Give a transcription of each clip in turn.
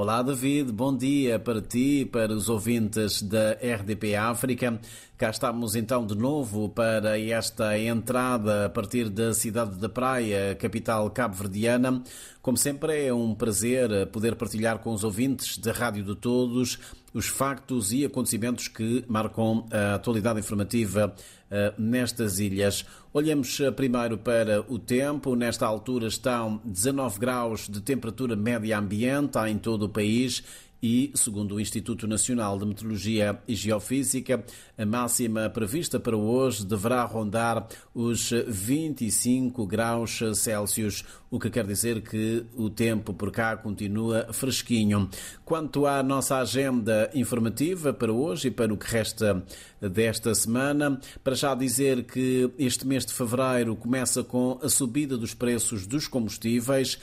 Olá, David, bom dia para ti para os ouvintes da RDP África. Cá estamos então de novo para esta entrada a partir da cidade da Praia, capital cabo-verdiana. Como sempre, é um prazer poder partilhar com os ouvintes da Rádio de Todos os factos e acontecimentos que marcam a atualidade informativa uh, nestas ilhas. Olhamos uh, primeiro para o tempo. Nesta altura estão 19 graus de temperatura média ambiente em todo o país e, segundo o Instituto Nacional de Meteorologia e Geofísica, a máxima prevista para hoje deverá rondar os 25 graus Celsius, o que quer dizer que o tempo por cá continua fresquinho. Quanto à nossa agenda informativa para hoje e para o que resta desta semana, para já dizer que este mês de fevereiro começa com a subida dos preços dos combustíveis.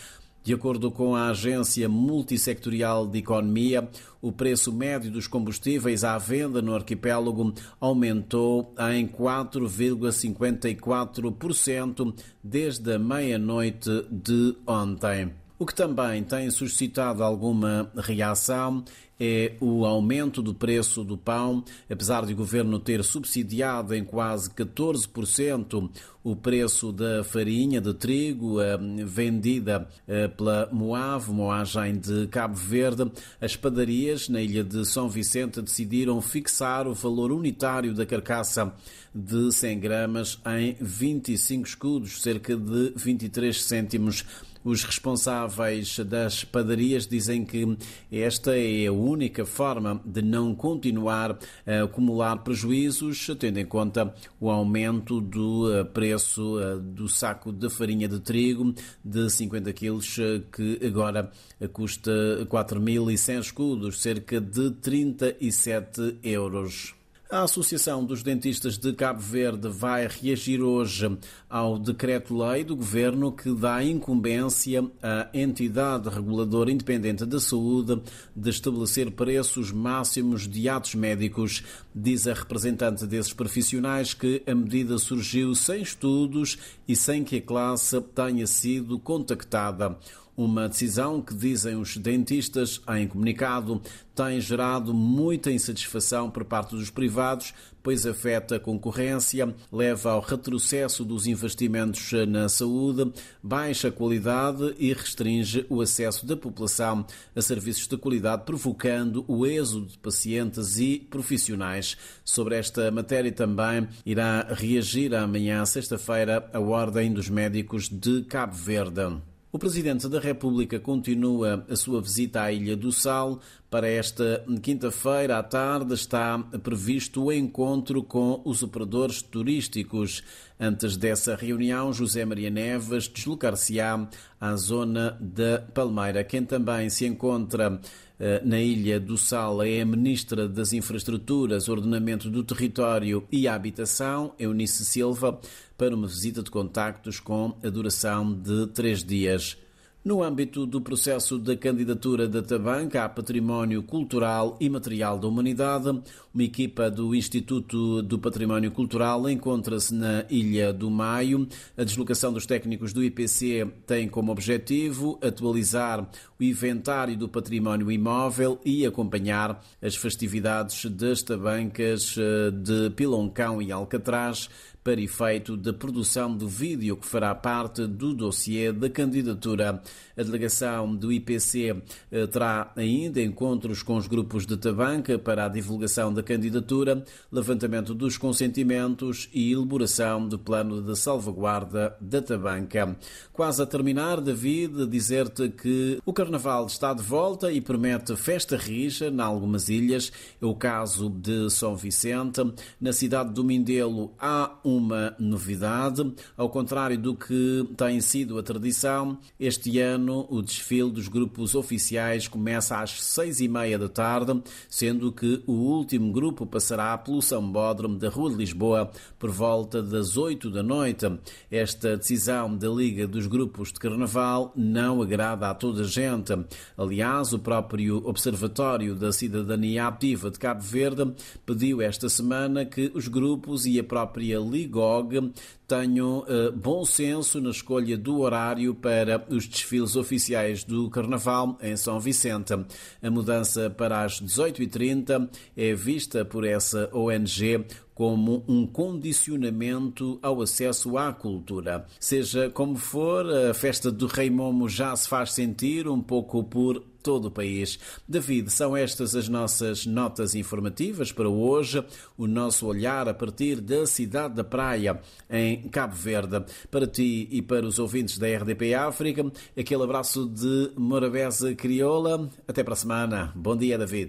De acordo com a Agência Multissectorial de Economia, o preço médio dos combustíveis à venda no arquipélago aumentou em 4,54% desde a meia-noite de ontem. O que também tem suscitado alguma reação é o aumento do preço do pão, apesar de o governo ter subsidiado em quase 14% o preço da farinha de trigo eh, vendida eh, pela Moave, moagem de Cabo Verde, as padarias na ilha de São Vicente decidiram fixar o valor unitário da carcaça de 100 gramas em 25 escudos, cerca de 23 cêntimos os responsáveis das padarias dizem que esta é a única forma de não continuar a acumular prejuízos, tendo em conta o aumento do eh, preço eh, do saco de farinha de trigo de 50 quilos, eh, que agora custa 4.100 escudos, cerca de 37 euros. A Associação dos Dentistas de Cabo Verde vai reagir hoje ao decreto-lei do governo que dá incumbência à entidade reguladora independente da saúde de estabelecer preços máximos de atos médicos. Diz a representante desses profissionais que a medida surgiu sem estudos e sem que a classe tenha sido contactada. Uma decisão que, dizem os dentistas em comunicado, tem gerado muita insatisfação por parte dos privados, pois afeta a concorrência, leva ao retrocesso dos investimentos na saúde, baixa qualidade e restringe o acesso da população a serviços de qualidade, provocando o êxodo de pacientes e profissionais. Sobre esta matéria também irá reagir amanhã, sexta-feira, a Ordem dos Médicos de Cabo Verde. O Presidente da República continua a sua visita à Ilha do Sal. Para esta quinta-feira à tarde está previsto o encontro com os operadores turísticos. Antes dessa reunião, José Maria Neves deslocar-se-á à zona da Palmeira. Quem também se encontra eh, na Ilha do Sal é a Ministra das Infraestruturas, Ordenamento do Território e Habitação, Eunice Silva, para uma visita de contactos com a duração de três dias. No âmbito do processo da candidatura da Tabanca a Património Cultural e Material da Humanidade, uma equipa do Instituto do Património Cultural encontra-se na Ilha do Maio. A deslocação dos técnicos do IPC tem como objetivo atualizar o inventário do património imóvel e acompanhar as festividades das tabancas eh, de Piloncão e Alcatraz para efeito da produção do vídeo que fará parte do dossiê da candidatura. A delegação do IPC eh, terá ainda encontros com os grupos de Tabanca para a divulgação da candidatura, levantamento dos consentimentos e elaboração do plano de salvaguarda da Tabanca. Quase a terminar, David, dizer-te que o Carnaval está de volta e promete festa rija em algumas ilhas. É o caso de São Vicente. Na cidade do Mindelo há um uma novidade. Ao contrário do que tem sido a tradição, este ano o desfile dos grupos oficiais começa às seis e meia da tarde, sendo que o último grupo passará pelo Sambódromo da Rua de Lisboa por volta das oito da noite. Esta decisão da Liga dos Grupos de Carnaval não agrada a toda a gente. Aliás, o próprio Observatório da Cidadania Ativa de Cabo Verde pediu esta semana que os grupos e a própria Liga Digog tenham uh, bom senso na escolha do horário para os desfiles oficiais do Carnaval em São Vicente. A mudança para as 18h30 é vista por essa ONG como um condicionamento ao acesso à cultura. Seja como for, a festa do Rei Momo já se faz sentir um pouco por todo o país. David, são estas as nossas notas informativas para hoje, o nosso olhar a partir da cidade da Praia, em Cabo Verde. Para ti e para os ouvintes da RDP África, aquele abraço de Morabeza Crioula. Até para a semana. Bom dia, David.